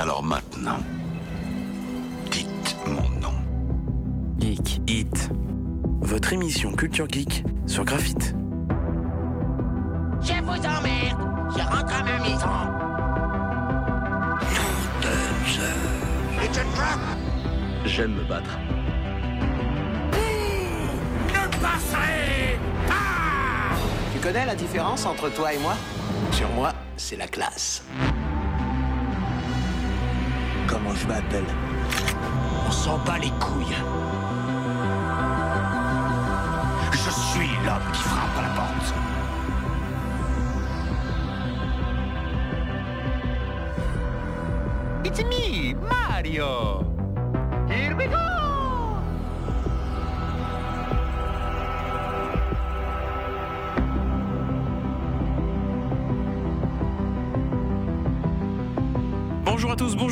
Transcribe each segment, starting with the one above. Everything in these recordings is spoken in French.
Alors maintenant, dites mon nom. Geek Hit. Votre émission Culture Geek sur Graphite. Je vous emmerde. Je rentre à ma maison. It's a trap. J'aime me battre. Ne passerez pas. Tu connais la différence entre toi et moi? Sur moi, c'est la classe. Je m'appelle On s'en bat les couilles. Je suis l'homme qui frappe à la porte. It's me, Mario.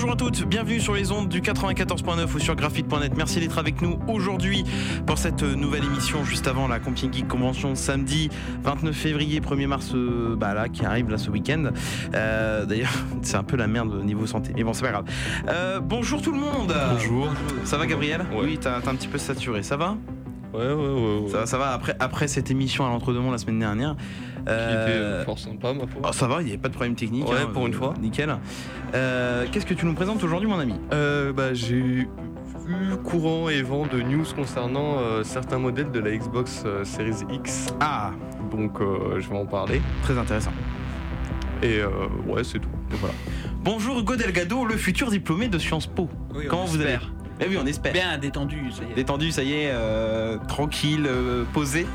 Bonjour à toutes, bienvenue sur les ondes du 94.9 ou sur graphite.net. Merci d'être avec nous aujourd'hui pour cette nouvelle émission juste avant la Camping Geek Convention samedi 29 février, 1er mars, euh, bah là, qui arrive là ce week-end. Euh, D'ailleurs, c'est un peu la merde au niveau santé, mais bon, c'est pas grave. Euh, bonjour tout le monde Bonjour. Ça va Gabriel Ouais. Oui, t'as un petit peu saturé, ça va? Ouais, ouais, ouais. ouais. Ça va, ça va après, après cette émission à l'entre-deux-mondes la semaine dernière. Qui euh, était fort sympa, ma foi. Oh, ça va, il n'y avait pas de problème technique. Ouais, hein, pour une fois. Nickel. Euh, Qu'est-ce que tu nous présentes aujourd'hui, mon ami? Euh, bah, j'ai eu courant et vent de news concernant euh, certains modèles de la Xbox euh, Series X. Ah, Donc, euh, je vais en parler. très intéressant. Et euh, ouais, c'est tout. Et voilà. Bonjour Hugo Delgado, le futur diplômé de Sciences Po. Oui, Comment vous allez. Eh oui, on espère. Bien détendu, ça y est. Détendu, ça y est, euh, tranquille, euh, posé.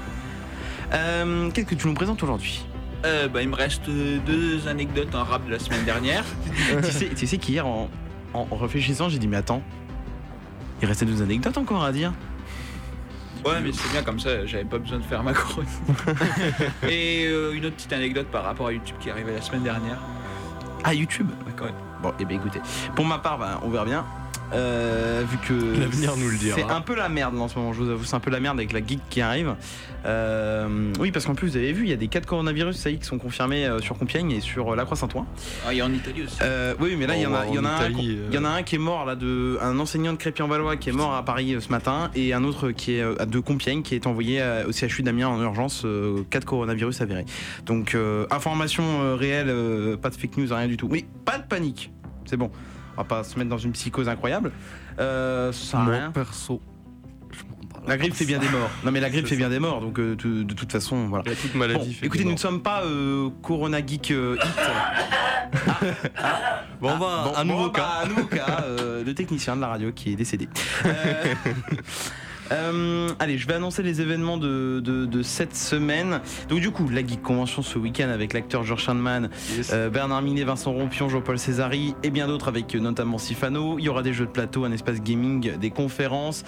Euh, Qu'est-ce que tu nous présentes aujourd'hui? Euh, bah, il me reste deux anecdotes en rap de la semaine dernière. tu, sais, tu sais qu'hier, en, en réfléchissant, j'ai dit, mais attends, il restait deux anecdotes encore à dire. Ouais, mais c'est bien comme ça, j'avais pas besoin de faire ma chronique. Et euh, une autre petite anecdote par rapport à YouTube qui est arrivée la semaine dernière. Ah, YouTube? Ouais. Bon, et bien écoutez, pour ma part, bah, on verra bien. Euh, vu que L'avenir nous le dira. C'est un peu la merde en ce moment, je vous avoue, c'est un peu la merde avec la geek qui arrive. Euh, oui, parce qu'en plus, vous avez vu, il y a des cas de coronavirus, ça y est, qui sont confirmés euh, sur Compiègne et sur euh, la Croix-Saint-Ouen. Ah, il y a en Italie aussi. Euh, oui, mais là, il y en a, Oh, en un, Italie, il y en a un qui est mort là, de un enseignant de Crépy-en-Valois qui est mort à Paris ce matin, et un autre qui est de Compiègne qui est envoyé au CHU d'Amiens en urgence, cas de coronavirus avéré. Donc, euh, information réelle, pas de fake news, rien du tout. Mais pas de panique, c'est bon. On va pas se mettre dans une psychose incroyable. Euh, ça sert à Moi, rien. perso, je m'en parle La grippe pas fait bien ça. des morts. Non mais la grippe fait bien des morts, donc euh, de, de toute façon, voilà. Il y a toute Bon, maladie. fait écoutez, des nous ne morts. sommes pas euh, Corona Geek euh, Hit. Bon, on va Bon, un nouveau bon, cas. bah, un nouveau cas, euh, le technicien de la radio qui est décédé. Euh, euh, allez, je vais annoncer les événements de, de- de cette semaine. Donc du coup, la Geek Convention ce week-end avec l'acteur George Sandman, Yes. euh, Bernard Minet, Vincent Rompion, Jean-Paul Césari et bien d'autres avec euh, notamment Sifano. Il y aura des jeux de plateau, un espace gaming, des conférences,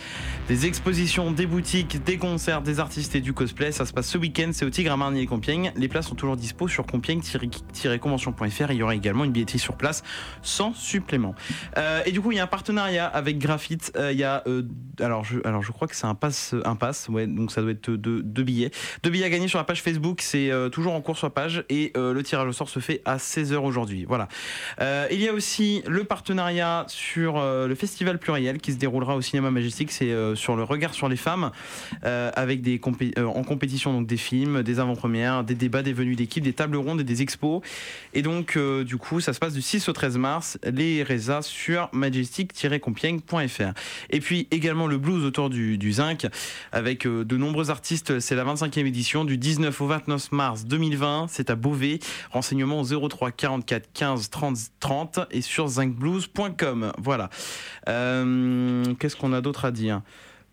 des expositions, des boutiques, des concerts, des artistes et du cosplay. Ça se passe ce week-end, c'est au Tigre à Marny et Compiègne. Les places sont toujours dispo sur compiègne-convention.fr. Il y aura également une billetterie sur place sans supplément. Euh, et du coup, il y a un partenariat avec Graphite. Euh, il y a, euh, alors, je, alors je crois que c'est un pass, un pass, ouais, donc ça doit être deux, billets. Deux billets à gagner sur la page Facebook, c'est euh, toujours en cours sur la page et euh, le tirage au sort se fait à 16h aujourd'hui. Voilà. Euh, il y a aussi le partenariat sur le festival pluriel qui se déroulera au cinéma majestic, c'est sur le regard sur les femmes avec des compé- en compétition donc des films, des avant-premières, des débats, des venues d'équipe, des tables rondes et des expos. Et donc du coup, ça se passe du 6 au 13 mars, les résas sur majestic-compiègne.fr. Et puis également le blues autour du, du zinc avec euh, de nombreux artistes. C'est la 25e édition du 19 au 29 mars 2020. C'est à Beauvais. Renseignements au 03 44 15 30 30 et sur zincblues.com. Voilà. Euh, Qu'est-ce qu'on a d'autre à dire?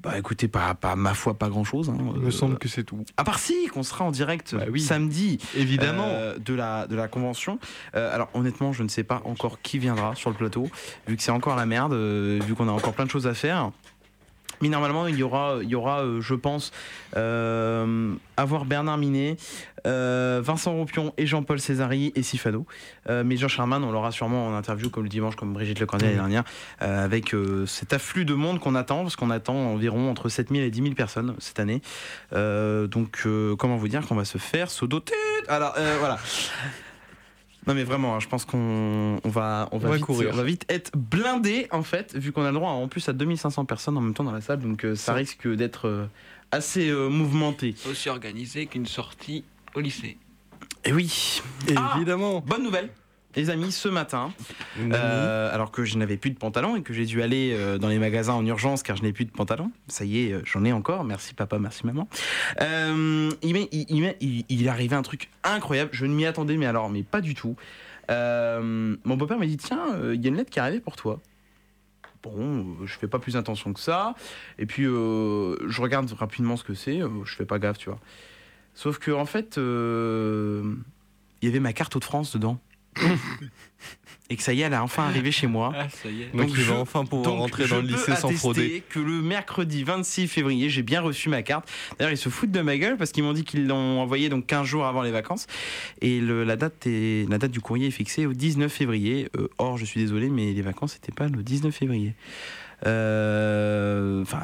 Bah écoutez, pas, pas ma foi, pas grand chose. Il me semble que c'est tout. À part si, qu'on sera en direct Bah oui. samedi Évidemment. euh, de, la, de la convention. Euh, alors honnêtement, je ne sais pas encore qui viendra sur le plateau, vu que c'est encore la merde, vu qu'on a encore plein de choses à faire. Mais normalement, il y aura, il y aura euh, je pense, euh, avoir Bernard Minet, euh, Vincent Rompion et Jean-Paul Césari et Sifano. Euh, mais Jean Charman, on l'aura sûrement en interview comme le dimanche, comme Brigitte Lecordier l'année dernière, euh, avec cet afflux de monde qu'on attend, parce qu'on attend environ entre 7000 et 10 000 personnes cette année. Donc, comment vous dire qu'on va se faire sauter Alors, euh, voilà. Non mais vraiment, hein, je pense qu'on on va, on va, On va vite, courir. on va vite être blindé en fait, vu qu'on a le droit en plus à 2500 personnes en même temps dans la salle, donc euh, ça Ça. risque d'être euh, assez euh, mouvementé. Aussi organisé qu'une sortie au lycée. Et oui, Ah Évidemment. bonne nouvelle, les amis, ce matin, euh, alors que je n'avais plus de pantalon et que j'ai dû aller euh, dans les magasins en urgence car je n'ai plus de pantalon. Ça y est, euh, j'en ai encore. Merci papa, merci maman. Il, m'est- il, est arrivé un truc incroyable. Je ne m'y attendais, mais alors, mais pas du tout. Mon beau-père m'a dit tiens, il y a une lettre qui est arrivée pour toi. Bon, je fais pas plus attention que ça. Et puis, je regarde rapidement ce que c'est. je fais pas gaffe, tu vois. Sauf que, en fait, il y avait ma carte de France dedans. et que ça y est, elle est enfin arrivée chez moi. Ah, ça y est. Donc, donc il je- va enfin pouvoir rentrer dans le lycée sans frauder. que le mercredi 26 février, j'ai bien reçu ma carte. D'ailleurs, ils se foutent de ma gueule parce qu'ils m'ont dit qu'ils l'ont envoyé donc 15 jours avant les vacances. Et le- la, date est, la date du courrier est fixée au 19 février. Euh, or, je suis désolé, mais les vacances n'étaient pas le 19 février. Euh, Enfin,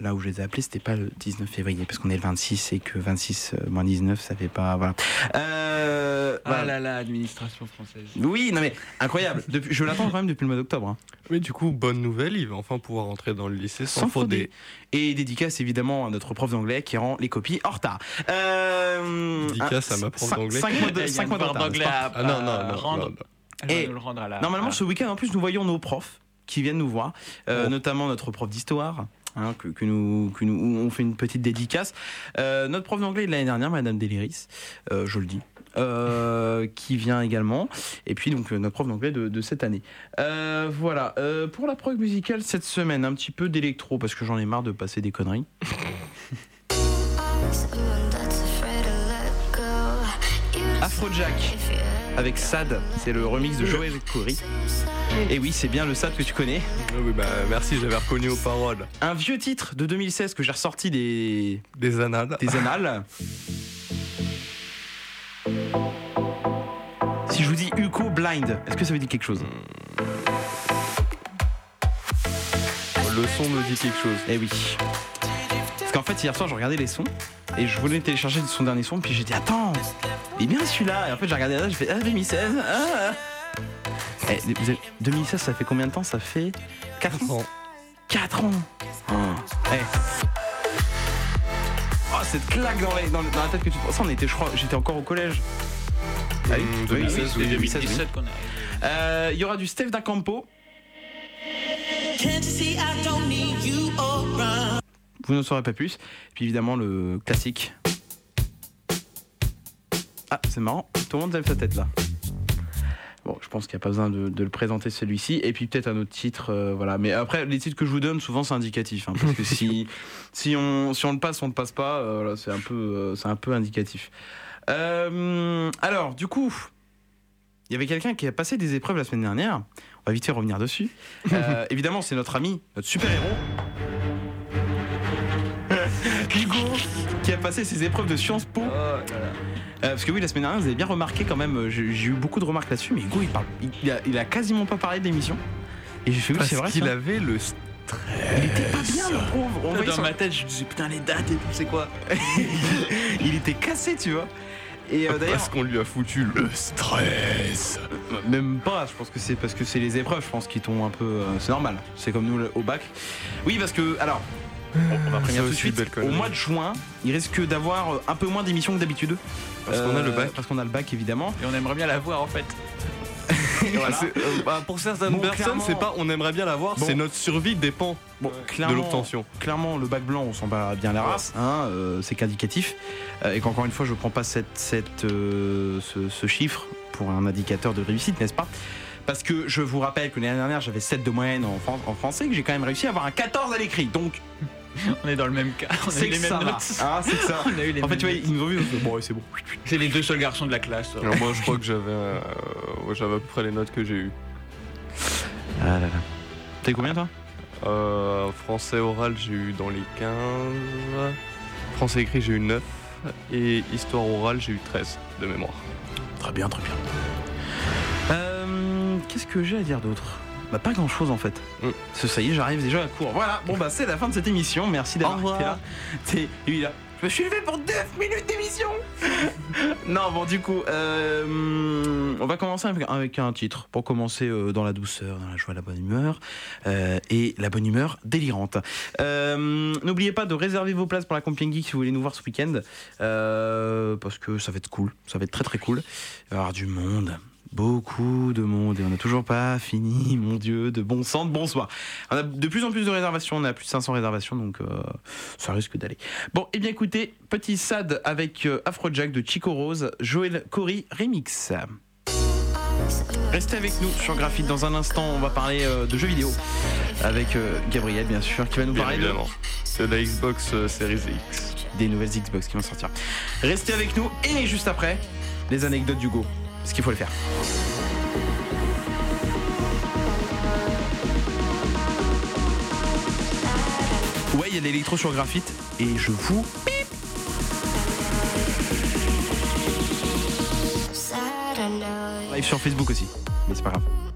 là où je les ai appelés, c'était pas le 19 février parce qu'on est le 26 et que 26 euh, moins 19, ça fait pas. Voilà. Euh, Ah voilà. là là, administration française. Oui, non mais incroyable. Depuis, je l'attends quand même depuis le mois d'octobre. hein. Mais du coup, bonne nouvelle, il va enfin pouvoir rentrer dans le lycée sans, frauder. Et dédicace évidemment à notre prof d'anglais qui rend les copies en retard. Euh, Dédicace un- à ma prof d'anglais. cinq mois de, mois retard, d'anglais n'est-ce pas à- Ah non, non, non. rendre. non, non. Elle va Et nous le rendre à la. Normalement, à- ce week-end, en plus, nous voyons nos profs qui viennent nous voir, euh, Oh. notamment notre prof d'histoire. Hein, que, que nous, que nous, on fait une petite dédicace. Euh, notre prof d'anglais de l'année dernière, Madame Deliris, euh, je le dis, euh, qui vient également. Et puis donc notre prof d'anglais de, de cette année. Voilà. Pour la prog musicale cette semaine, un petit peu d'électro parce que j'en ai marre de passer des conneries. Afrojack avec Sad, c'est le remix de Joël Corey. Et oui, c'est bien le Sad que tu connais. Ah oui, bah, merci, j'avais reconnu aux paroles. Un vieux titre de 2016 que j'ai ressorti des, Des annales. des annales. Si je vous dis Uko Blind, est-ce que ça vous dit quelque chose? Le son me dit quelque chose. Eh oui. Parce qu'en fait, hier soir, je regardais les sons et je voulais télécharger son dernier son, puis j'ai dit Attends, il est bien celui-là. Et en fait, j'ai regardé là, j'ai fait Ah, 2016. Ah. Eh, vous êtes- 2016, ça fait combien de temps? Ça fait 4 ans. 4 ans? Oh. Eh. Oh, cette claque dans, les- dans, dans la tête que tu te prends. Ça, on était, je crois, j'étais encore au collège. Ah oui, Mmh, oui, 2016, oui, oui, c'était 2016, oui. 2017 qu'on arrive. Euh, Il y aura du Steph D'Acampo. Vous ne saurez pas plus. Puis évidemment le classique. Ah, c'est marrant, tout le monde lève sa tête là. Bon, je pense qu'il n'y a pas besoin de, de le présenter celui-ci. Et puis peut-être un autre titre, euh, voilà. Mais après, les titres que je vous donne, souvent c'est indicatif. hein, parce que si, si, on, si on le passe, on ne le passe pas, euh, voilà, c'est un, peu, euh, c'est un peu indicatif. Alors, du coup, il y avait quelqu'un qui a passé des épreuves la semaine dernière. On va vite fait revenir dessus. Évidemment, c'est notre ami, notre super-héros. Hugo, qui a passé ses épreuves de Sciences Po. Euh, parce que oui, la semaine dernière, vous avez bien remarqué quand même, euh, j'ai eu beaucoup de remarques là-dessus, mais Hugo, il, parle, il, a, il a quasiment pas parlé de l'émission. Et j'ai fait, oui, c'est vrai. qu'il avait le Il était pas bien, le pauvre. On Dans son- ma tête, je disais putain les dates et tout, c'est quoi? Il était cassé, tu vois. Et euh, d'ailleurs, Parce qu'on lui a foutu le Stress. Même pas, je pense que c'est parce que c'est les épreuves, je pense qu'ils t'ont un peu. euh, c'est normal, c'est comme nous au bac. Oui, parce que, alors, on va prévenir Ça tout de aussi, suite, belle au mois de juin, il risque d'avoir euh, un peu moins d'émissions que d'habitude. Parce qu'on a le Euh, bac. Parce qu'on a le bac, évidemment. Et on aimerait bien la voir en fait. Voilà. Euh, bah, pour certaines Bon, personnes, c'est pas on aimerait bien l'avoir, Bon. c'est notre survie dépend Bon, de l'obtention. clairement, le bac blanc, on s'en bat bien la race, hein, euh, c'est qu'indicatif. Euh, et qu'encore une fois, je prends pas cette, cette, euh, ce, ce chiffre pour un indicateur de réussite, n'est-ce pas? Parce que je vous rappelle que l'année dernière, j'avais 7 de moyenne en, en français, que j'ai quand même réussi à avoir un 14 à l'écrit. Donc, On est dans le même cas. On a c'est eu que les ça mêmes va. notes. Ah, c'est ça. On a eu les En fait, tu vois, ils nous ont vu, bon, ouais, c'est bon. C'est les deux seuls garçons de la classe. Alors moi, je crois que j'avais euh, j'avais à peu près les notes que j'ai eues. Ah là là. T'as eu combien, toi? Euh, français oral, j'ai eu dans les 15. Français écrit, j'ai eu 9. Et histoire orale, j'ai eu 13 de mémoire. Très bien, très bien. Euh, Qu'est-ce que j'ai à dire d'autre? Bah pas grand chose en fait. Mm. Ça y est, j'arrive déjà à court. Voilà, bon bah c'est la fin de cette émission. Merci d'avoir été là. T'es- lui, là. Je me suis levé pour 9 minutes d'émission Non, bon, du coup, euh, on va commencer avec, un titre pour commencer euh, dans la douceur, dans la joie, la bonne humeur euh, et la bonne humeur délirante. N'oubliez pas de réserver vos places pour la Compiègne Geek si vous voulez nous voir ce week-end parce que ça va être cool, ça va être très très cool. Il va y avoir du monde. Beaucoup de monde et on n'a toujours pas fini, mon Dieu, de bon sang, de bonsoir. On a de plus en plus de réservations, on a plus de 500 réservations, donc euh, ça risque d'aller. Bon, et bien écoutez, petit sad avec euh, Afrojack de Chico Rose, Joël Cory Remix. Restez avec nous sur Graphite dans un instant, on va parler euh, de jeux vidéo avec Gabriel bien sûr qui va nous Bien parler de- évidemment. C'est la Xbox Series X. des nouvelles Xbox qui vont sortir. Restez avec nous et juste après, les anecdotes d'Hugo, parce qu'il faut le faire. Ouais, il y a de l'électro sur graphite et je vous live sur Facebook aussi, mais c'est pas grave.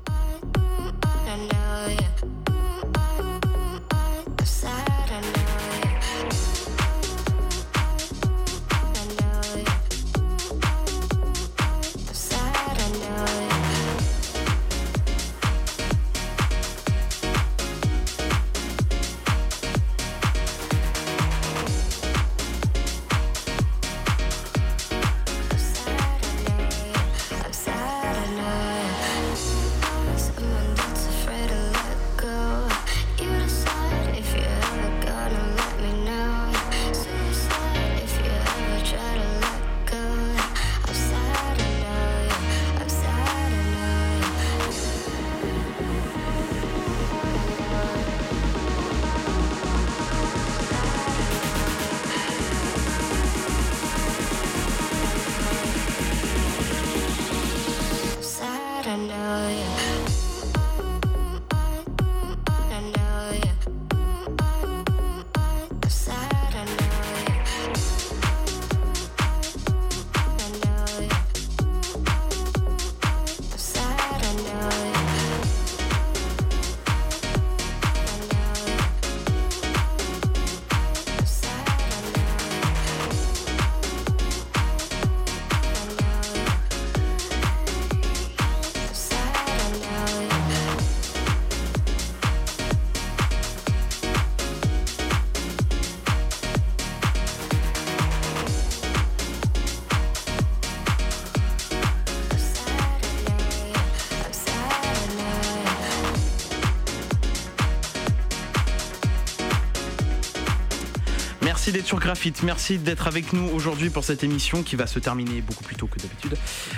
D'être sur Graphite, merci d'être avec nous aujourd'hui pour cette émission qui va se terminer beaucoup plus tôt que d'habitude.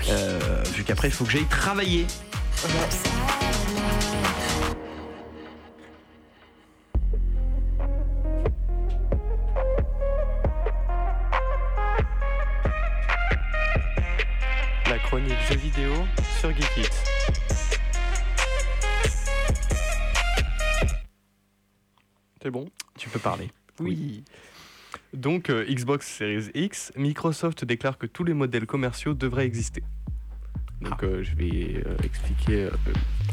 Euh, vu qu'après il faut que j'aille travailler. La chronique jeux vidéo sur Geekit. C'est bon? Tu peux parler. Oui. Donc, euh, Xbox Series X, Microsoft déclare que tous les modèles commerciaux devraient exister. Donc, euh, je vais euh, expliquer. euh,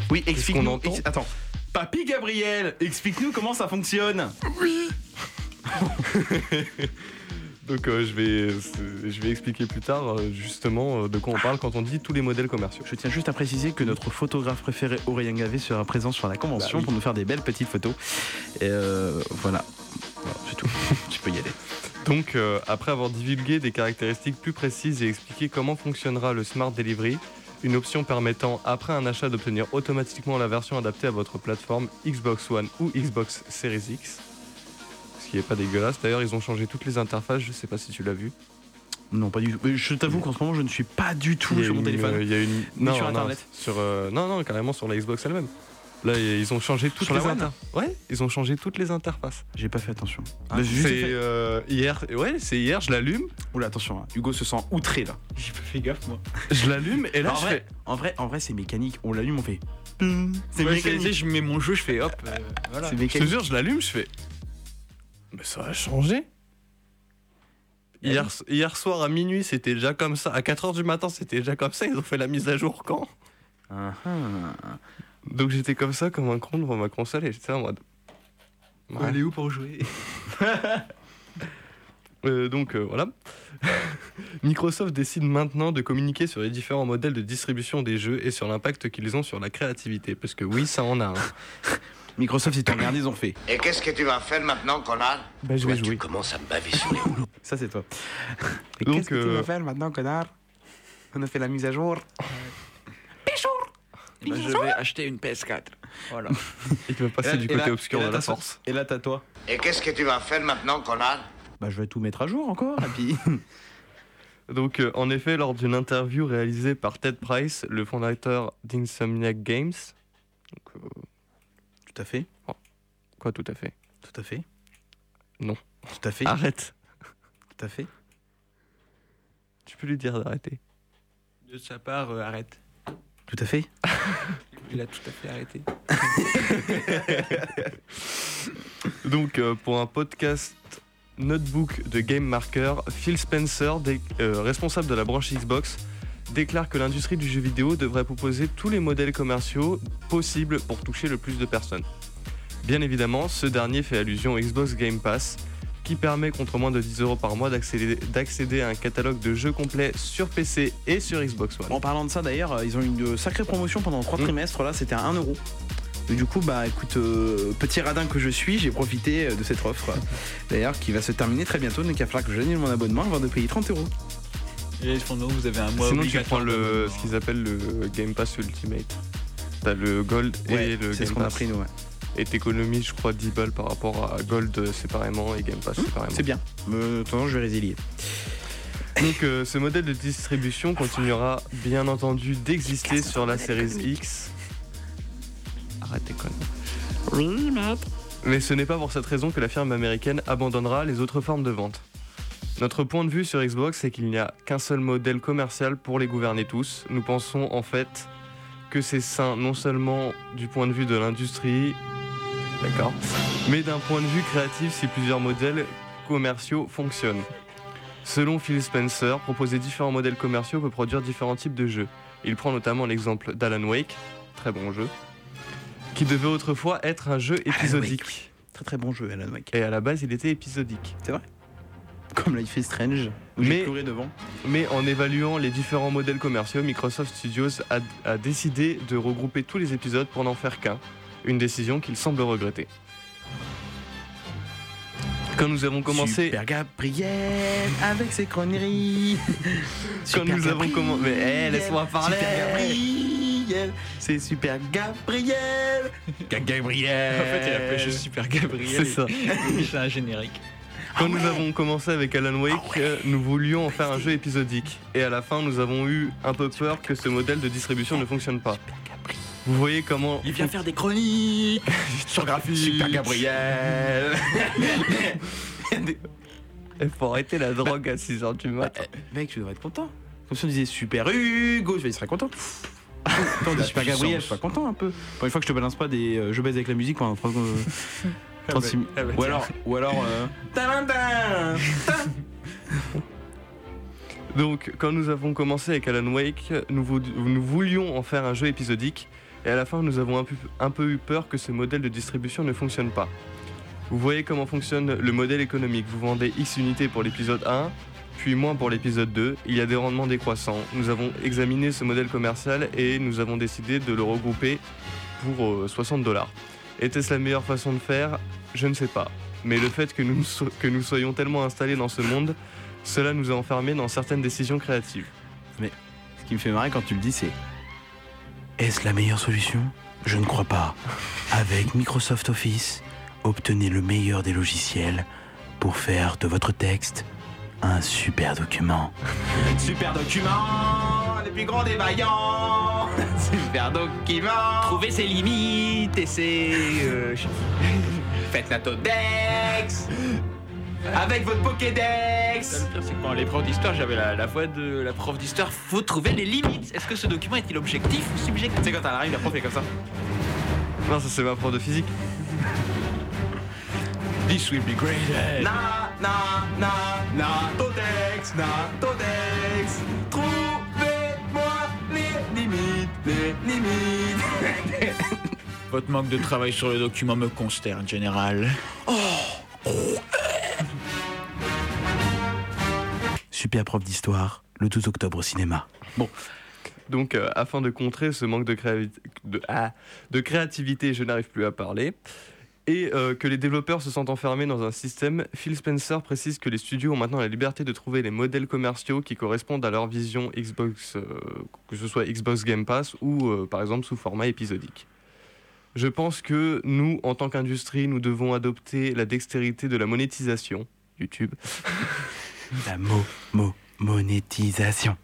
Oui, explique-nous. ex- Attends. Papy Gabriel, explique-nous comment ça fonctionne. donc, euh, je, vais, je vais expliquer plus tard euh, justement euh, de quoi on parle quand on dit tous les modèles commerciaux. Je tiens juste à préciser que notre photographe préféré Aurélien Gavé sera présent sur la convention Bah oui. pour nous faire des belles petites photos. Et euh, voilà. Voilà, c'est tout. tu peux y aller. Donc, euh, après avoir divulgué des caractéristiques plus précises et expliqué comment fonctionnera le Smart Delivery, une option permettant, après un achat, d'obtenir automatiquement la version adaptée à votre plateforme Xbox One ou Xbox Series X. Ce qui n'est pas dégueulasse. D'ailleurs, ils ont changé toutes les interfaces, je sais pas si tu l'as vu. Non, pas du tout. Je t'avoue qu'en ce moment, je ne suis pas du tout sur mon téléphone. euh, il y a une... Ni non, sur non, Internet. sur, euh, non, non, carrément sur la Xbox elle-même. Là, ils ont changé toutes Sur les interfaces. Ouais, ils ont changé toutes les interfaces. J'ai pas fait attention. Ah, Bah, c'est fait- euh, hier. Ouais, c'est hier. Je l'allume, Oula, attention, hein. Hugo se sent outré là. J'ai pas fait gaffe, moi. je l'allume et là, en, je vrai, fais. en vrai, en vrai, c'est mécanique. On l'allume, on fait. C'est Ouais, mécanique. je mets mon jeu, je fais hop. euh, voilà. C'est Je te mécanique. jure, je l'allume, je fais. Mais ça a changé. Hier, hier soir à minuit, c'était déjà comme ça. À 4h du matin, c'était déjà comme ça. Ils ont fait la mise à jour quand? Ah, ah. Donc j'étais comme ça, comme un con devant ma console et j'étais en mode. Ouais. Elle est où pour jouer? Euh, donc euh, voilà. Microsoft décide maintenant de communiquer sur les différents modèles de distribution des jeux et sur l'impact qu'ils ont sur la créativité. Parce que oui, ça en a. hein. Microsoft, ils t'ont regardé, ils ont fait. Et qu'est-ce que tu vas faire maintenant, connard? Bah, je vais jouer. commences à me baver sur les rouleaux. Ça, c'est toi. Et qu'est-ce que tu euh, vas faire maintenant, connard? On a fait la mise à jour. Bah, je vais acheter une PS4. Voilà. Il va Et passer là- du côté là- obscur là, de la force. Et là, t'as toi. Et qu'est-ce que tu vas faire maintenant, connard Bah, je vais tout mettre à jour encore. Et puis. Donc, euh, en effet, lors d'une interview réalisée par Ted Price, le fondateur d'Insomniac Games, donc, euh, Tout à fait. quoi tout à fait? Tout à fait. Non. Tout à fait. Arrête Tout à fait. Tu peux lui dire d'arrêter. De sa part, euh, arrête. Tout à fait. Il a tout à fait arrêté. Donc, euh, pour un podcast notebook de Game Marker, Phil Spencer, dé- euh, responsable de la branche Xbox, déclare que l'industrie du jeu vidéo devrait proposer tous les modèles commerciaux possibles pour toucher le plus de personnes. Bien évidemment, ce dernier fait allusion au Xbox Game Pass, qui permet contre moins de 10 euros par mois d'accéder à un catalogue de jeux complets sur PC et sur Xbox One. En parlant de ça, d'ailleurs, euh, ils ont eu une sacrée promotion pendant trois Mm. trimestres. Là, c'était à 1 euro. Et du coup, bah écoute, euh, petit radin que je suis, j'ai profité euh, de cette offre. D'ailleurs, qui va se terminer très bientôt. Donc, il va falloir que j'annule mon abonnement avant de payer 30 euros. Et cependant, vous avez un mois Sinon, tu prends le, ce qu'ils appellent le Game Pass Ultimate. T'as le Gold et le c'est ce Game qu'on a Pass. pris, nous. ouais. Et t'économises, je crois, 10 balles par rapport à Gold séparément et Game Pass séparément. C'est bien. Euh, façon, je vais résilier. Donc euh, ce modèle de distribution continuera bien entendu d'exister sur la série X. Arrête tes. Oui. Mais ce n'est pas pour cette raison que la firme américaine abandonnera les autres formes de vente. Notre point de vue sur Xbox, c'est qu'il n'y a qu'un seul modèle commercial pour les gouverner tous. Nous pensons en fait que c'est sain non seulement du point de vue de l'industrie, d'accord, mais d'un point de vue créatif si plusieurs modèles commerciaux fonctionnent. Selon Phil Spencer, proposer différents modèles commerciaux peut produire différents types de jeux. Il prend notamment l'exemple d'Alan Wake, très bon jeu, qui devait autrefois être un jeu épisodique. Très très bon jeu, Alan Wake. Et à la base, il était épisodique. Comme Life is Strange, où j'ai Mais- pleuré devant. Mais en évaluant les différents modèles commerciaux, Microsoft Studios a, a décidé de regrouper tous les épisodes pour n'en faire qu'un. Une décision qu'il semble regretter. Quand nous avons commencé. Super Gabriel avec ses conneries. Quand nous avons commen- Mais, eh, laisse-moi parler. Super Gabriel. C'est Super Gabriel. Ga- Gabriel. En fait, il appelait juste Super Gabriel. C'est ça. C'est un générique. Quand nous avons commencé avec Alan Wake, euh, nous voulions en faire un jeu épisodique. Et à la fin, nous avons eu un peu peur que ce modèle de distribution ne fonctionne pas. Vous voyez comment. Il vient faire des chroniques sur graphique. Super Gabriel. Il faut arrêter la drogue à 6h du mat. Mec, tu devrais être content. Comme si on disait Super Hugo, je vais content. Attends, on dit Super Gabriel, je suis pas content un peu. Pour une fois que je te balance pas des euh, je baise avec la musique pendant 30 36 minutes. bah, Ou alors, ou alors. euh, Donc, quand nous avons commencé avec Alan Wake, nous voulions en faire un jeu épisodique, et à la fin, nous avons un peu, eu peur que ce modèle de distribution ne fonctionne pas. Vous voyez comment fonctionne le modèle économique. Vous vendez X unités pour l'épisode 1, puis moins pour l'épisode 2. Il y a des rendements décroissants. Nous avons examiné ce modèle commercial et nous avons décidé de le regrouper pour euh, 60 dollars. Était-ce la meilleure façon de faire? Je ne sais pas. Mais le fait que nous, que nous soyons tellement installés dans ce monde, cela nous a enfermés dans certaines décisions créatives. Ce qui me fait marrer quand tu le dis, c'est. Est-ce la meilleure solution? Je ne crois pas. Avec Microsoft Office, obtenez le meilleur des logiciels pour faire de votre texte un super document. Super document Les plus grands des vaillants Super document Trouver ses limites et ses. euh, Faites Natodex Avec votre Pokédex Le pire, c'est que les profs d'histoire, j'avais la, la voix de la prof d'histoire. Faut trouver les limites. Est-ce que ce document est-il objectif ou subjectif? Tu sais quand elle arrive, la prof est comme ça. Non, ça c'est ma prof de physique. This will be great. Na, na, na, Natodex, Natodex Trouvez-moi les limites, les limites Votre manque de travail sur le document me consterne, général. Super prof d'histoire le 12 octobre au cinéma. Bon, Donc, euh, afin de contrer ce manque ah, de créativité, je n'arrive plus à parler, et euh, que les développeurs se sentent enfermés dans un système, Phil Spencer précise que les studios ont maintenant la liberté de trouver les modèles commerciaux qui correspondent à leur vision Xbox, euh, que ce soit Xbox Game Pass ou par exemple sous format épisodique. Je pense que nous, en tant qu'industrie, nous devons adopter la dextérité de la monétisation, YouTube, la mo, mo, monétisation.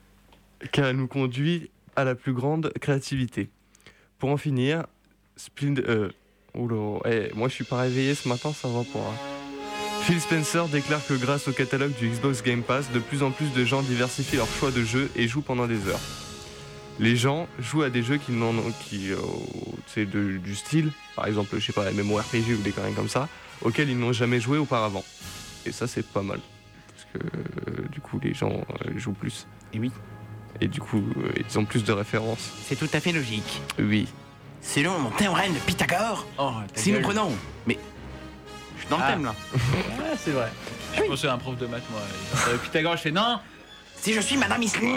car elle nous conduit à la plus grande créativité. Pour en finir, Splind... Euh, oula, eh, moi je suis pas réveillé ce matin, ça va pas. hein. Phil Spencer déclare que grâce au catalogue du Xbox Game Pass, de plus en plus de gens diversifient leur choix de jeux et jouent pendant des heures. Les gens jouent à des jeux qui n'en ont, qui, euh, c'est de- du style, par exemple, je sais pas, MMORPG ou des conneries comme ça, auxquels ils n'ont jamais joué auparavant. Et ça, c'est pas mal. Que euh, du coup, les gens euh, jouent plus. Et oui. Et du coup, euh, ils ont plus de références. C'est tout à fait logique. Oui. Selon mon théorème de Pythagore, Oh, si nous prenons. Mais. Je suis dans le Ah. thème là. Ouais, c'est vrai. Je pensais à un prof de maths, moi. Euh, Pythagore, je fais non. Si je suis Madame Isli.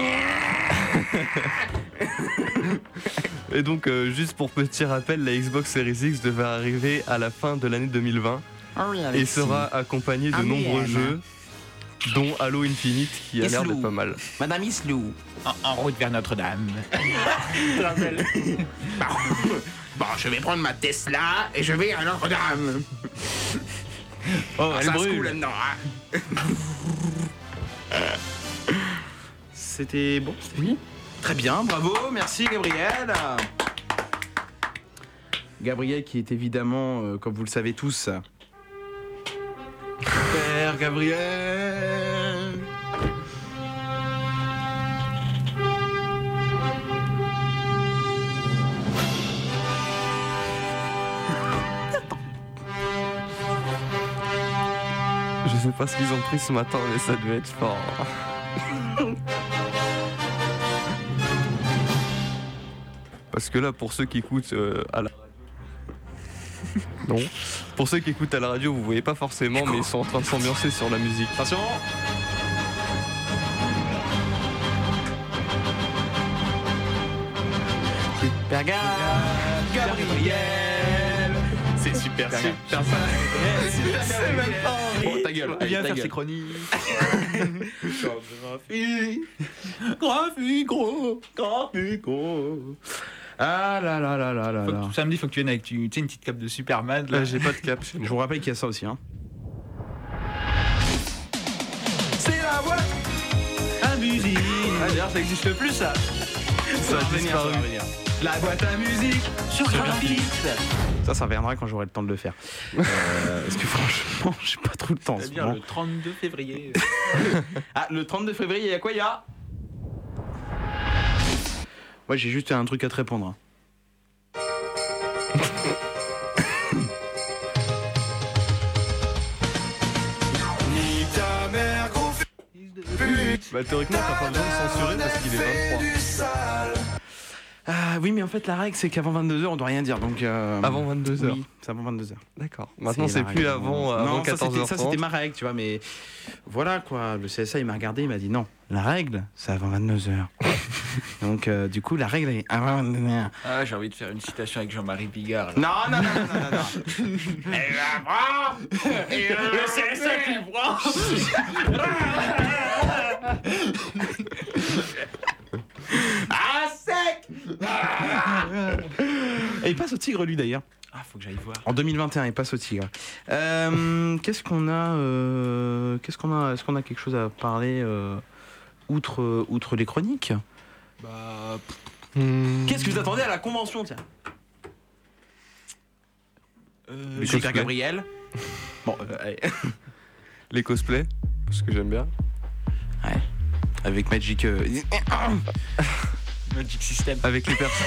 Et donc, euh, juste pour petit rappel, la Xbox Series X devait arriver à la fin de l'année 2020 Ah oui, et sera accompagnée de Ah, nombreux jeux, dont Halo Infinite qui a l'air d'être pas mal. Madame Islou. En, en route vers Notre-Dame. Bon, je vais prendre ma Tesla et je vais à Notre-Dame. Oh, Ah, ça coule là-dedans. hein. C'était bon Oui. Très bien, bravo, merci Gabriel. Gabriel qui est évidemment, euh, comme vous le savez tous, Père Gabriel. Je sais pas ce qu'ils ont pris ce matin, mais ça devait être fort. Parce que là, pour ceux qui écoutent euh, à la non. Pour ceux qui écoutent à la radio, vous voyez pas forcément, mais ils sont en train de s'ambiancer sur la musique. Attention. Super Gabriel. C'est super, super, ça. C'est même pas. Oh, ta gueule, allez, ta gueule. chroniques. Graphique gros, graphique gros. Ah là là là là là Faut là. que- samedi, faut que tu viennes avec tu, tu sais, une petite cape de Superman. Là. J'ai pas de cap chez Je vous rappelle qu'il y a ça aussi. Hein. C'est la voix à musique. Ah, D'ailleurs, ça existe plus, ça. Ça a disparu. La boîte à musique sur Graphiste. Ça, ça reviendra quand j'aurai le temps de le faire. Euh, parce que franchement, j'ai pas trop le temps. C'est-à-dire le 32 février. Ah, le 32 février, il y a quoi Il y a? Moi, j'ai juste un truc à te répondre. hein. Bah, théoriquement, t'as pas besoin de censurer parce qu'il est 23. Ah oui, mais en fait, la règle, c'est qu'avant 22h, on doit rien dire. Donc, euh, Avant 22h. Oui, c'est avant 22h. D'accord. Maintenant, c'est plus avant, avant non, ça, c'était- 14h30. Ça, c'était ma règle, tu vois. Mais voilà, quoi. Le CSA, il m'a regardé, il m'a dit non, la règle, c'est avant 22h. donc, euh, du coup, la règle est avant 22h. Ah, j'ai envie de faire une citation avec Jean-Marie Bigard. là. Non, non, non, non, non, non. Et la prend. Et le CSA qui prend. Ah, sec. Et il passe au tigre, lui, d'ailleurs. Ah, faut que j'aille voir. En 2021, il passe au tigre. Euh, Qu'est-ce qu'on a euh, Qu'est-ce qu'on a Est-ce qu'on a quelque chose à parler euh, outre, outre les chroniques? Bah, Hmm. Qu'est-ce que vous attendez à la convention, tiens euh, Le Super Gabriel. Bon, euh, allez. Les cosplays, parce que j'aime bien. avec Magic. euh, Magic System. Avec les personnes.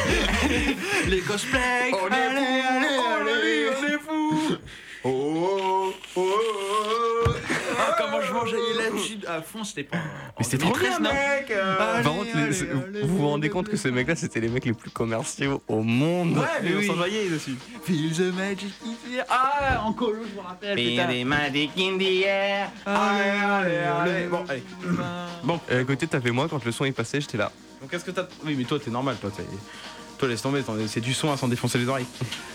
Les cosplays. On est allez, fous, allez, on allez, est on est fous. Oh, oh, oh, oh. Ah, comment je mangeais. Ah, à fond, c'était pas. Mais c'était trop bien, mec euh. Par contre, vous vous rendez compte que ces mecs-là, c'était les mecs les plus commerciaux au monde. Ouais, mais on s'envoyait dessus. Feel the magic in the air. Ah, en colo, je me rappelle. putain. magic in the air. Allez, allez, allez. Bon, allez. Bon, à côté, t'avais moi, quand le son est passé, j'étais là. donc qu'est-ce que t'as. Oui, mais toi, t'es normal, toi. Toi, laisse tomber, c'est du son à s'en défoncer les oreilles.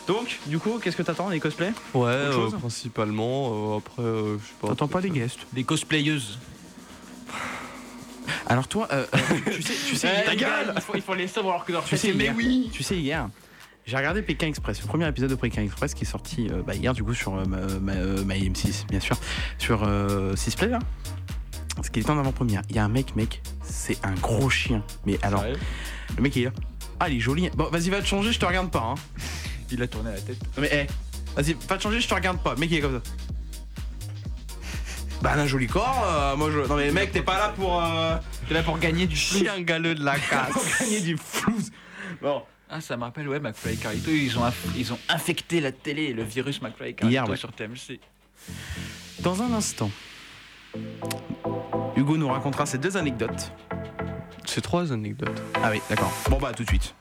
Donc, du coup, qu'est-ce que t'attends, les cosplays Ouais, euh, principalement. euh, après, euh, je sais pas. T'attends pas les guests Des cosplayeuses. Alors, toi, tu sais, tu sais, Ta hier- gueule il faut, il faut les savoir alors que leur Tu sais, mais hier- oui Tu sais, hier, j'ai regardé Pékin Express, le premier épisode de Pékin Express qui est sorti euh, bah, hier, du coup, sur euh, ma, ma- euh, ma M6, bien sûr, sur euh, Sisplay, là. Ce qui est en avant-première. Il y a un mec, mec, c'est un gros chien. Mais alors, le mec, il est là. Ah, il est joli. Bon, vas-y, va te changer, je te regarde pas. Hein. Il a tourné la tête. Mais, eh, vas-y, va te changer, je te regarde pas. Mec, il est comme ça. Bah, un joli corps, euh, moi je. Non, mais mec, t'es pas là pour. euh, T'es là pour gagner du. Chien galeux de la casse. pour gagner du flouze. Bon. Ah, ça me rappelle, ouais, McFly et Carlito, ils ont, ils ont infecté la télé, le virus McFly et Carlito Hier, ouais. sur TMC. Dans un instant, Hugo nous racontera ses deux anecdotes. C'est trois anecdotes. Ah oui, d'accord. Bon bah tout de suite.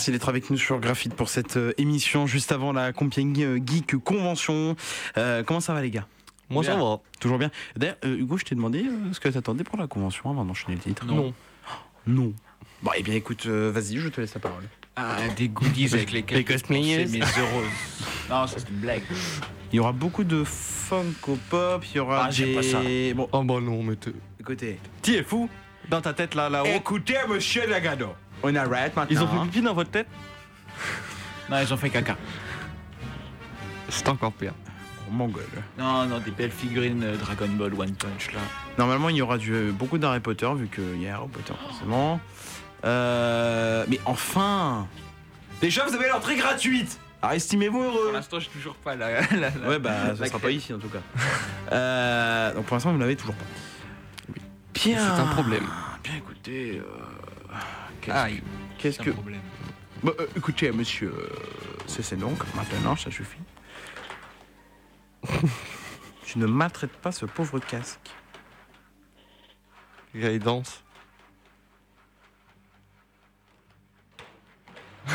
Merci d'être avec nous sur Graphite pour cette euh, émission juste avant la Compiègne euh, Geek Convention. Euh, comment ça va les gars? Moi, ça va. Toujours bien. D'ailleurs, euh, Hugo, je t'ai demandé euh, ce que t'attendais pour la convention avant d'enchaîner le titre. Non. Non. Bon, eh bien écoute, euh, vas-y, je te laisse la parole. Ah, des goodies avec lesquels Les cosplayers. c'est mes heureuses. Non, ça c'est une blague. Il y aura beaucoup de Funko Pop, il y aura Ah, des... pas ça. Bon, Oh bah non, mais t'es. écoutez. T'y es fou? Dans ta tête là, là-haut? Écoutez, monsieur Lagado. On arrête maintenant. Ils ont fait pipi dans votre tête? Non, ils ont fait caca. C'est encore pire. Oh, mon gueule. Non, non, des belles figurines euh, Dragon Ball One Punch là. Normalement, il y aura du, beaucoup d'Harry Potter, vu qu'il y a Harry Potter, forcément. Euh, mais enfin Déjà, vous avez l'entrée gratuite Alors, estimez-vous Pour heureux l'instant, j'ai toujours pas la- Ouais, bah, ça sera pas ici, en tout cas. Euh, donc, pour l'instant, vous l'avez toujours pas. Bien. C'est un problème. Bien, écoutez... euh, Qu'est-ce Aïe. que... Qu'est-ce C'est que... problème. Bah, euh, écoutez, monsieur... euh, Cessez donc, maintenant, ça suffit. Je ne maltraite pas ce pauvre casque. Guidance.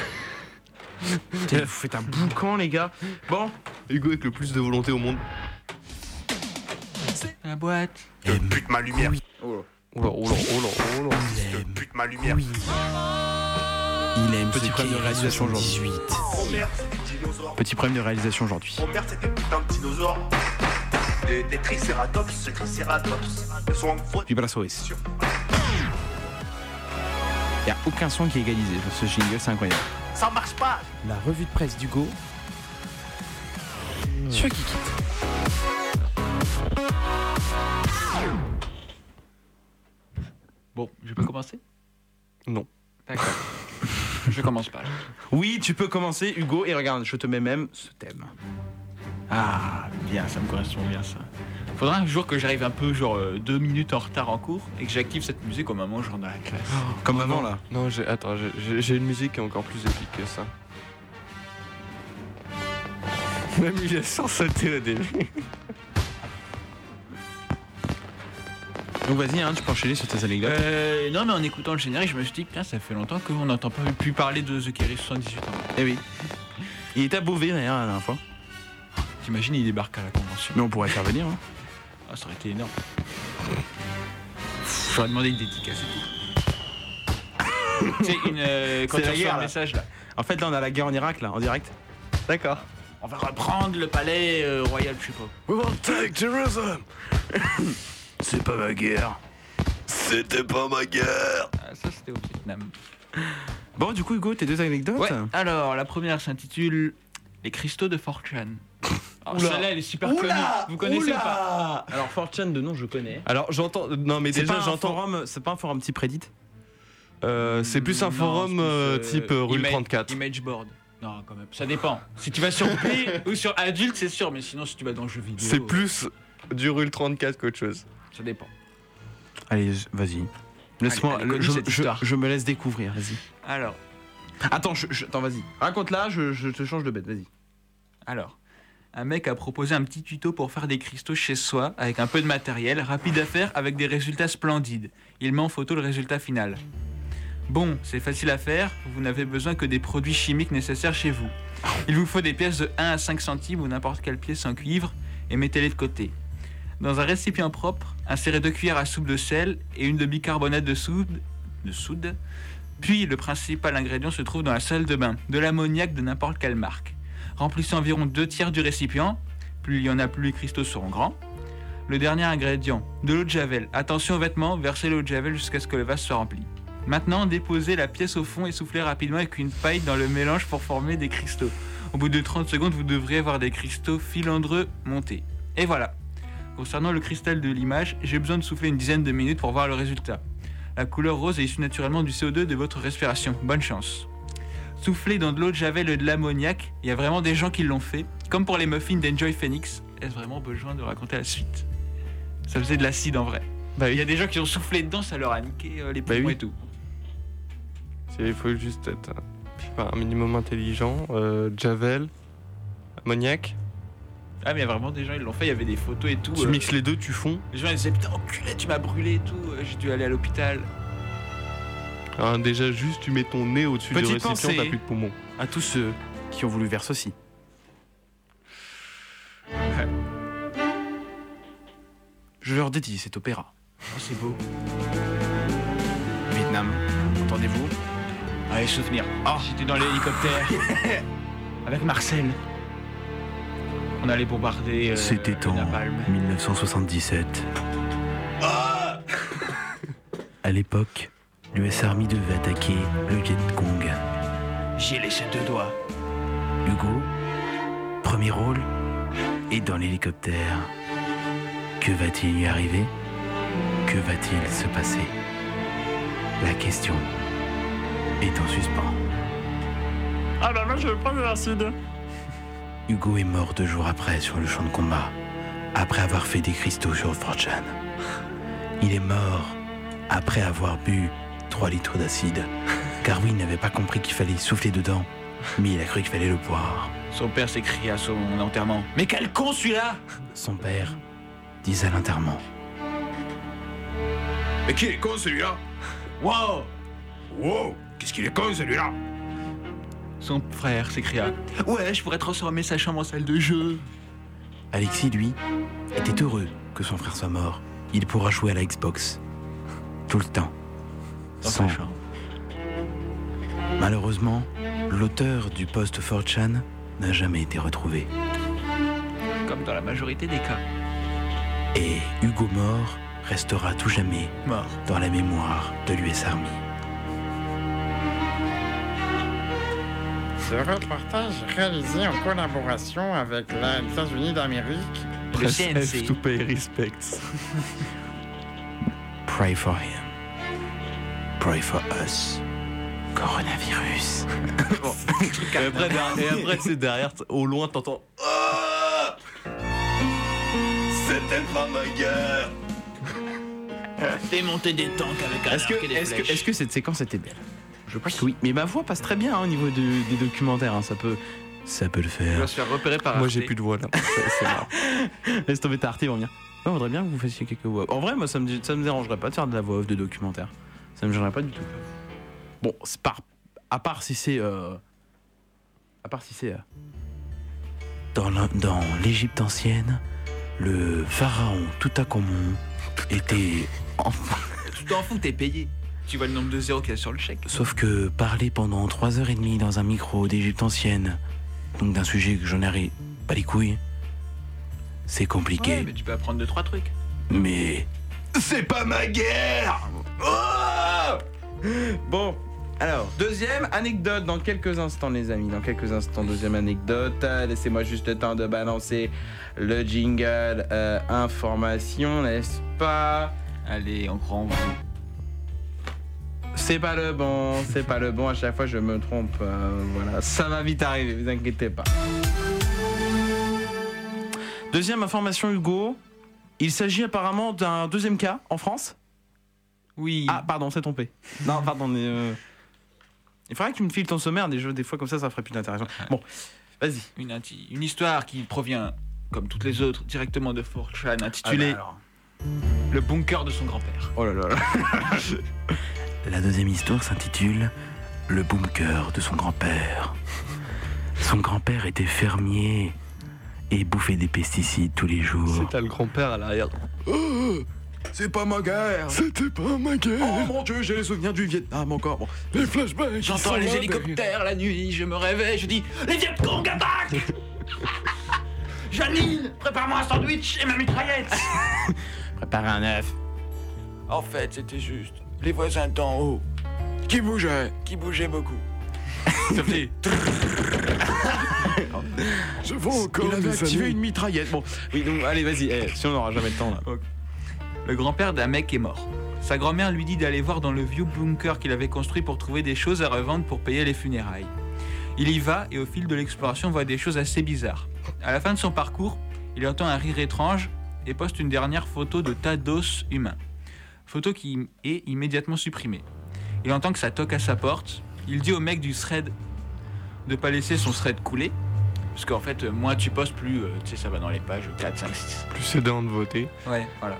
Putain, Vous faites un boucan, les gars. Bon, Hugo avec le plus de volonté au monde. La boîte. Je bute ma lumière. Oh là, là, là, là. Je bute ma lumière. il aime Petit problème de réalisation aujourd'hui. 78. Mon père, c'était des dinosaures. Petit problème de réalisation aujourd'hui. Mon père, c'était putain de dinosaures. Des, des tricératops, ce tricératops. Ils sont en faute. Vibrasois. Il a aucun son qui est égalisé sur ce jingle, c'est incroyable. Ça marche pas. La revue de presse d'Hugo. Bon, je peux commencer? Non. D'accord. je commence pas. Oui, tu peux commencer, Hugo, et regarde, je te mets même ce thème. Ah, bien, ça me correspond bien ça. Faudra un jour que j'arrive un peu, genre euh, deux minutes en retard en cours et que j'active cette musique au moment où je rentre dans la classe. Comme Oh, avant, non. là. Non, j'ai, attends, j'ai- j'ai, j'ai une musique qui est encore plus épique que ça. Même il est sans sauter au début. Donc vas-y, hein, tu peux enchaîner sur tes anecdotes. Euh, non, mais en écoutant le générique, je me suis dit, putain, ça fait longtemps qu'on n'entend pas plus parler de The Kerry 78 ans. Eh oui. Il était à Beauvais, d'ailleurs, la dernière fois. T'imagines, il débarque à la convention. Mais on pourrait faire venir. Hein. Ah, ça aurait été énorme. J'aurais demandé une dédicace et tout. C'est une. euh, quand tu la reçois guerre, un message là. En fait, là, on a la guerre en Irak, là, en direct. D'accord. On va reprendre le palais euh, royal, je sais pas. We will take Jerusalem. C'est pas ma guerre. C'était pas ma guerre. Ah, ça, c'était au Vietnam. Bon, du coup, Hugo, tes deux anecdotes Ouais, alors la première s'intitule Les cristaux de Fortune. Alors, Oula. celle-là, elle est super connue. Vous connaissez ou pas? Alors, Fortune, de nom, je connais. Alors j'entends. Non, mais déjà j'entends. forum, c'est pas un forum type Reddit? Euh, c'est plus un Non, forum euh, euh, type euh, rue Ima- 34. Image board. Non, quand même. Ça dépend. Si tu vas sur Play ou sur adulte, c'est sûr. Mais sinon, si tu vas dans jeux vidéo. C'est plus du rue 34 qu'autre chose. Ça dépend. Allez, vas-y. Laisse-moi, je, me laisse découvrir, vas-y. Alors, Attends, je, je- attends, vas-y. Raconte-la, je, je te change de bête, vas-y. alors. Un mec a proposé un petit tuto pour faire des cristaux chez soi avec un peu de matériel, rapide à faire avec des résultats splendides. Il met en photo le résultat final. Bon, c'est facile à faire, vous n'avez besoin que des produits chimiques nécessaires chez vous. Il vous faut des pièces de 1 à 5 centimes ou n'importe quelle pièce en cuivre et mettez-les de côté. Dans un récipient propre, insérez deux cuillères à soupe de sel et une de bicarbonate de soude, de soude. Puis le principal ingrédient se trouve dans la salle de bain, de l'ammoniac de n'importe quelle marque. Remplissez environ deux tiers du récipient. Plus il y en a, plus les cristaux seront grands. Le dernier ingrédient, de l'eau de javel. Attention aux vêtements, versez l'eau de javel jusqu'à ce que le vase soit rempli. Maintenant, déposez la pièce au fond et soufflez rapidement avec une paille dans le mélange pour former des cristaux. Au bout de 30 secondes, vous devriez avoir des cristaux filandreux montés. Et voilà. Concernant le cristal de l'image, j'ai besoin de souffler une dizaine de minutes pour voir le résultat. La couleur rose est issue naturellement du CO2 de votre respiration. Bonne chance. Souffler dans de l'eau de javel et de l'ammoniac, il y a vraiment des gens qui l'ont fait. Comme pour les muffins d'Enjoy Phoenix. Est-ce vraiment besoin de raconter la suite? Ça faisait de l'acide en vrai. Bah Il y a des gens qui ont soufflé dedans, ça leur a niqué euh, les Bah poumons oui. et tout. Il faut juste être euh, je sais pas, un minimum intelligent. Euh, Javel, ammoniac. Ah mais il y a vraiment des gens, ils l'ont fait, il y avait des photos et tout. Tu euh, mixes les deux, tu fonds. Les gens ils disaient putain enculé, tu m'as brûlé et tout, euh, j'ai dû aller à l'hôpital. Alors, déjà, juste tu mets ton nez au-dessus du récipient, t'as plus de poumons. À tous ceux qui ont voulu faire ceci. Je leur dédie cet opéra. Oh c'est beau. Vietnam, entendez-vous? Allez, souvenir. Oh, j'étais dans l'hélicoptère avec Marcel. On allait bombarder. euh, C'était en napalm. 1977. À l'époque, l'US Army devait attaquer le Viet Cong. J'ai laissé deux doigts. Hugo, premier rôle, est dans l'hélicoptère. Que va-t-il lui arriver? Que va-t-il se passer? La question est en suspens. Ah bah moi je veux pas de l'acide. Hugo est mort deux jours après sur le champ de combat, après avoir fait des cristaux sur Fortune. Il est mort après avoir bu 3 litres d'acide, car oui, il n'avait pas compris qu'il fallait souffler dedans, mais il a cru qu'il fallait le boire. Son père s'écria à son enterrement. Mais quel con celui-là Son père disait à l'enterrement. Mais qui est con celui-là? Wow Wow Qu'est-ce qu'il est con celui-là Son frère s'écria Ouais, je pourrais transformer sa chambre en salle de jeu. Alexis, lui, était heureux que son frère soit mort. Il pourra jouer à la Xbox. Tout le temps. Dans Sans- sa chambre. Malheureusement, l'auteur du post 4chan n'a jamais été retrouvé. Comme dans la majorité des cas. Et Hugo Mort restera tout jamais Mort. dans la mémoire de l'US Army. Ce reportage réalisé en collaboration avec les États-Unis d'Amérique. Le CNC. To pay respects. Pray for him. Pray for us. Coronavirus. Et après, derrière, et après, sais, derrière, au loin, t'entends. Ah C'était pas ma guerre Démonter des tanks avec un Est-ce que, arc et des est-ce que, est-ce que cette séquence était belle? Je pense que oui. Mais ma voix passe très bien hein, au niveau de- des documentaires. hein, ça peut. Ça peut le Il faire. va se faire repérer par Moi, j'ai plus de voix là. C'est-. Laisse tomber ta Arte, on voudrait bien que vous fassiez quelques voix. En vrai, moi, ça me, ça me dérangerait pas de faire de la voix off de documentaire. Ça me gênerait pas du tout. Bon, c'est pas. À part si c'est. euh, À part si c'est. euh, Dans l'Égypte ancienne, le pharaon Toutankhamon était enfant. Tu t'en fous, t'es payé. Tu vois le nombre de zéros qu'il y a sur le chèque? Sauf que parler pendant 3h30 dans un micro d'Égypte ancienne, donc d'un sujet que j'en ai pas les couilles, c'est Ouais, compliqué. mais tu peux apprendre deux, trois trucs. Mais C'est pas ma guerre Oh Bon, alors, deuxième anecdote dans quelques instants, les amis. Dans quelques instants, deuxième anecdote. Laissez-moi juste le temps de balancer le jingle euh, information, n'est-ce pas? Allez, on vous. C'est pas le bon, c'est pas le bon. À chaque fois, je me trompe. euh, voilà, ça va vite arriver, vous inquiétez pas. Deuxième information, Hugo. Il s'agit apparemment d'un deuxième cas en France. Oui. Ah, pardon, c'est trompé. Non, pardon. mais, euh, Il faudrait que tu me files ton sommaire des jeux, des fois comme ça, ça ferait plus d'interaction. Bon, vas-y. Une, histoire qui provient, comme toutes les autres, directement de 4chan, intitulée Ah bah alors. Le bunker de son grand-père. Oh là là là. la deuxième histoire s'intitule Le bunker de son grand-père. Son grand-père était fermier et bouffait des pesticides tous les jours. C'est le grand-père à l'arrière. C'est pas ma guerre. C'était pas ma guerre. Oh mon dieu, j'ai les souvenirs du Vietnam encore. Bon. Les flashbacks. J'entends les hélicoptères la nuit, je me réveille, je dis Les Vietcong attaquent Janine, prépare-moi un sandwich et ma mitraillette Préparez un œuf. En fait, c'était juste les voisins d'en haut qui bougeaient, qui bougeaient beaucoup? Ça fait Je vois encore Il avait activé une mitraillette. Bon, oui, donc allez, vas-y. Eh, si on n'aura jamais le temps là. Le grand-père d'un mec est mort. Sa grand-mère lui dit d'aller voir dans le vieux bunker qu'il avait construit pour trouver des choses à revendre pour payer les funérailles. Il y va et au fil de l'exploration voit des choses assez bizarres. À la fin de son parcours, il entend un rire étrange et poste une dernière photo de tas d'os humains. Photo qui est immédiatement supprimée. Il entend que ça toque à sa porte. Il dit au mec du thread de pas laisser son thread couler. Parce qu'en fait, moins tu postes, plus euh, tu sais, ça va dans les pages 4, 5, 6. Plus c'est de voter. Ouais, voilà.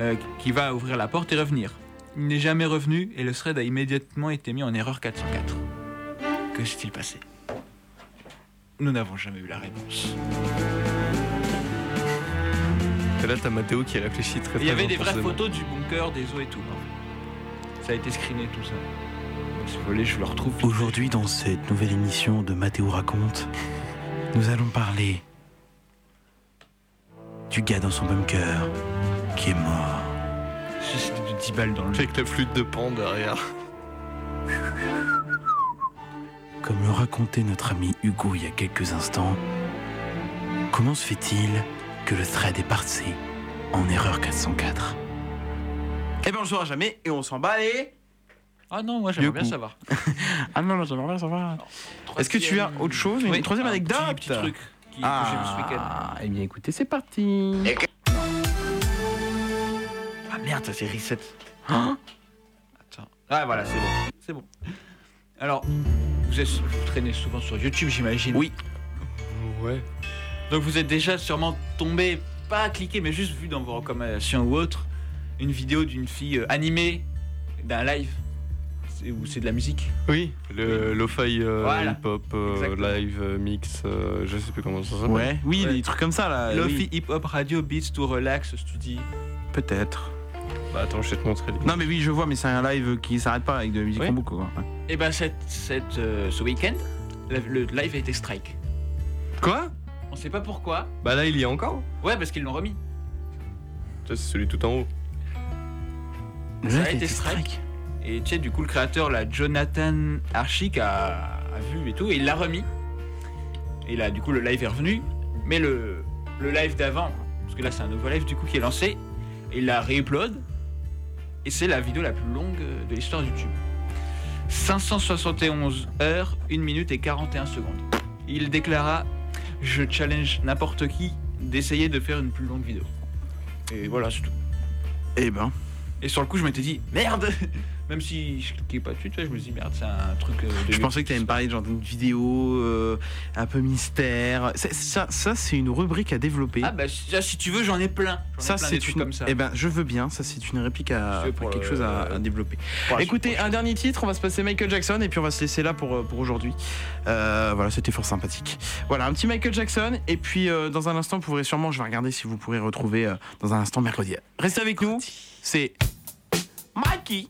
Euh, qui va ouvrir la porte et revenir. Il n'est jamais revenu et le thread a immédiatement été mis en erreur 404. Que s'est-il passé? Nous n'avons jamais eu la réponse. Là, t'as Mathéo qui réfléchit très très Il y avait des vraies photos du bunker, des eaux et tout. hein. Ça a été screené tout ça. Si vous voulez, je le retrouve. Aujourd'hui, dans cette nouvelle émission de Mathéo raconte, nous allons parler du gars dans son bunker qui est mort. Juste de 10 balles dans le Avec la flûte de pan derrière. Comme le racontait notre ami Hugo il y a quelques instants, comment se fait-il que le thread est parti en erreur 404 Eh ben, on le saura jamais et on s'en bat les. Ah non, moi j'aimerais bien savoir. Ah non, non, pas, ça va. Est-ce que tu as autre chose Une Oui, troisième un anecdote petit, petit truc qui, que j'ai vu ce week-end. Ah, eh bien écoutez, c'est parti. Ah merde, ça c'est reset. Hein Attends. Ah voilà, c'est bon. C'est bon. Alors, vous, êtes, vous traînez souvent sur YouTube, j'imagine. Oui. Ouais. Donc vous êtes déjà sûrement tombé, pas cliqué, mais juste vu dans vos recommandations ou autres, une vidéo d'une fille euh, animée d'un live. c'est- où c'est de la musique. Oui, le lo-fi euh, Voilà. hip-hop euh, live euh, mix, euh, je sais plus comment ça s'appelle. Ouais, oui, Ouais. des trucs comme ça là. Lofi oui. hip hop radio beats to relax, dis. Peut-être. Bah attends, je vais te montrer. les- Non, mais oui, je vois, mais c'est un live qui s'arrête pas avec de la musique Oui. en boucle. Quoi. Ouais. Et ben cette, cette, euh, ce week-end, le, le live a été strike. Quoi? On sait pas pourquoi. Bah là, il y est encore. Ouais, parce qu'ils l'ont remis. Ça, c'est celui tout en haut. Ça a été strike. Et tu sais, du coup, le créateur, là, Jonathan Archic, a, a vu et tout, et il l'a remis. Et là, du coup, le live est revenu. Mais le, le live d'avant, parce que là, c'est un nouveau live, du coup, qui est lancé, et il l'a réupload. Et c'est la vidéo la plus longue de l'histoire de YouTube. 571 heures, 1 minute et 41 secondes. Il déclara Je challenge n'importe qui d'essayer de faire une plus longue vidéo. Et voilà, c'est tout. Eh ben. Et sur le coup, je m'étais dit merde Même si je cliquais pas dessus, tu vois, je me dit merde, c'est un truc. euh, de Je pensais que tu allais me parler de genre d'une vidéo euh, un peu mystère. Ça, ça c'est une rubrique à développer. Ah bah si, si tu veux, j'en ai plein. Ça, c'est une. comme ça. Eh ben, je veux bien. Ça, c'est une réplique à pour quelque le- chose à, à développer. Pour Écoutez, un dernier titre. On va se passer Michael Jackson et puis on va se laisser là pour, pour aujourd'hui. Euh, voilà, c'était fort sympathique. Voilà, un petit Michael Jackson. Et puis, euh, dans un instant, vous pourrez sûrement, je vais regarder si vous pourrez retrouver dans un instant mercredi. Restez avec nous. C'est Mikey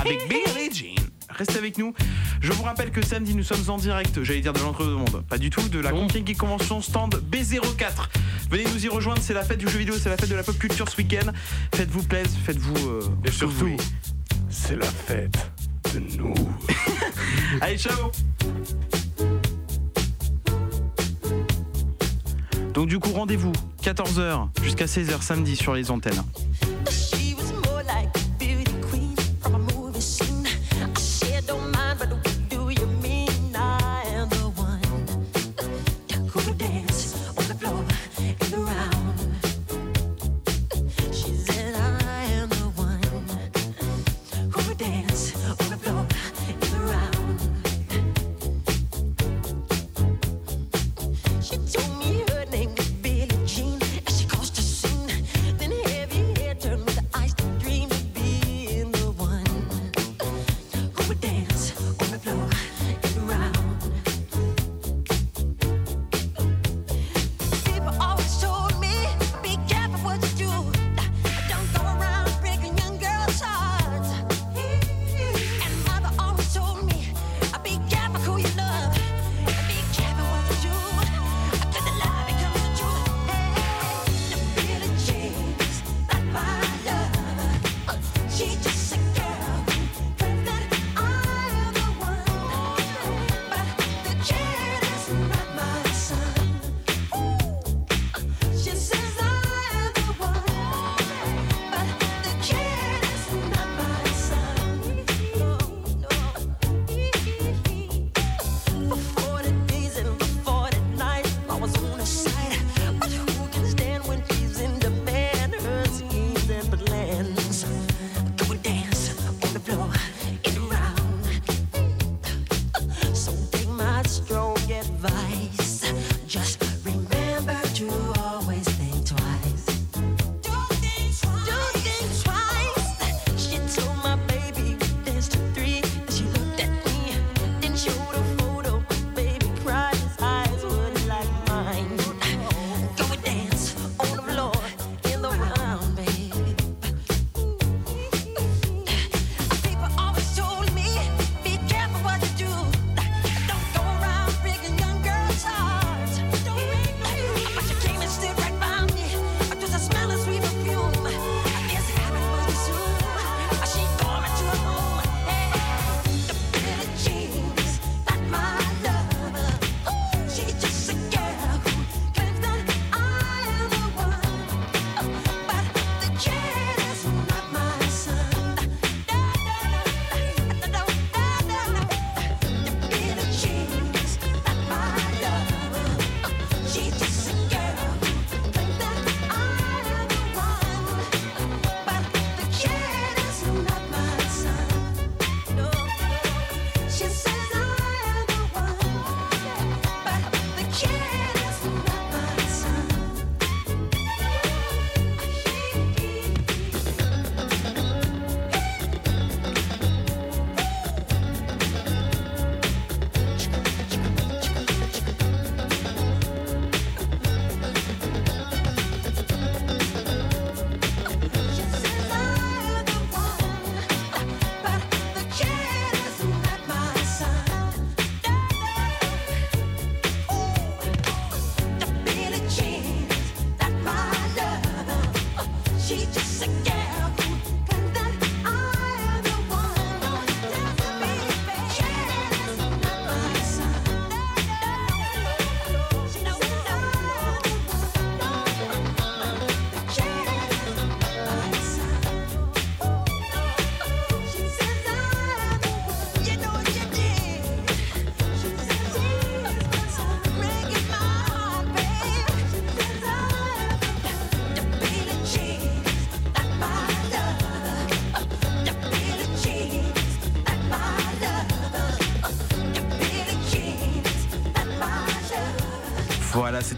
avec Billie Jean. Restez avec nous. Je vous rappelle que samedi, nous sommes en direct, j'allais dire de l'entre-deux-monde, pas du tout, de la Compiègne Convention stand B04. Venez nous y rejoindre, c'est la fête du jeu vidéo, c'est la fête de la pop culture ce week-end. Faites-vous plaisir, faites-vous. euh, Et surtout, c'est la fête de nous. Allez, ciao Donc du coup, rendez-vous 14h jusqu'à 16h samedi sur les antennes.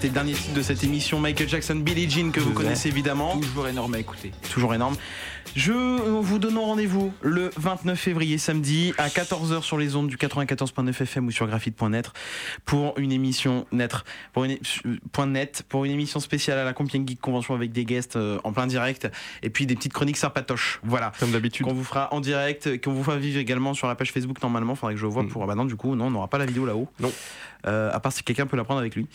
C'était le dernier titre de cette émission Michael Jackson, Billie Jean que vous connaissez évidemment. Toujours énorme à écouter. Toujours énorme. Je vous donne rendez-vous le 29 février samedi à 14h sur les ondes du 94.9 FM ou sur graphite.net pour une émission net pour une, point net pour une émission spéciale à la Compiègne Geek Convention avec des guests euh, en plein direct et puis des petites chroniques sympatoches. Voilà. Comme d'habitude. Qu'on vous fera en direct, qu'on vous fera vivre également sur la page Facebook normalement. Faudrait que je vois pour. Ah bah non, du coup, non, on n'aura pas la vidéo là-haut. Non. Euh, à part si quelqu'un peut la prendre avec lui.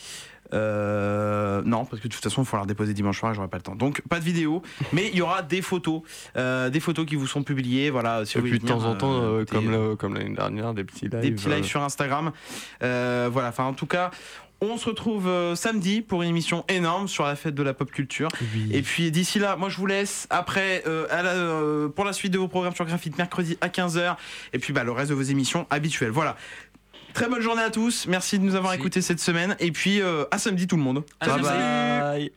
Euh, non, parce que de toute façon, il faut la déposer dimanche soir et j'aurai pas le temps. Donc, pas de vidéo, mais il y aura des photos, euh, des photos qui vous sont publiées. Voilà, si Et vous puis de temps en temps, euh, comme, le- comme l'année dernière, des petits lives. des petits lives sur Instagram. Voilà, enfin, en tout cas. On se retrouve samedi pour une émission énorme sur la fête de la pop culture. Et puis d'ici là, moi je vous laisse après euh, à la- euh, pour la suite de vos programmes sur Graphite mercredi à 15h. Et puis bah, le reste de vos émissions habituelles. Voilà. Très bonne journée à tous. Merci de nous avoir écoutés cette semaine. Et puis euh, à samedi tout le monde. À samedi. bye.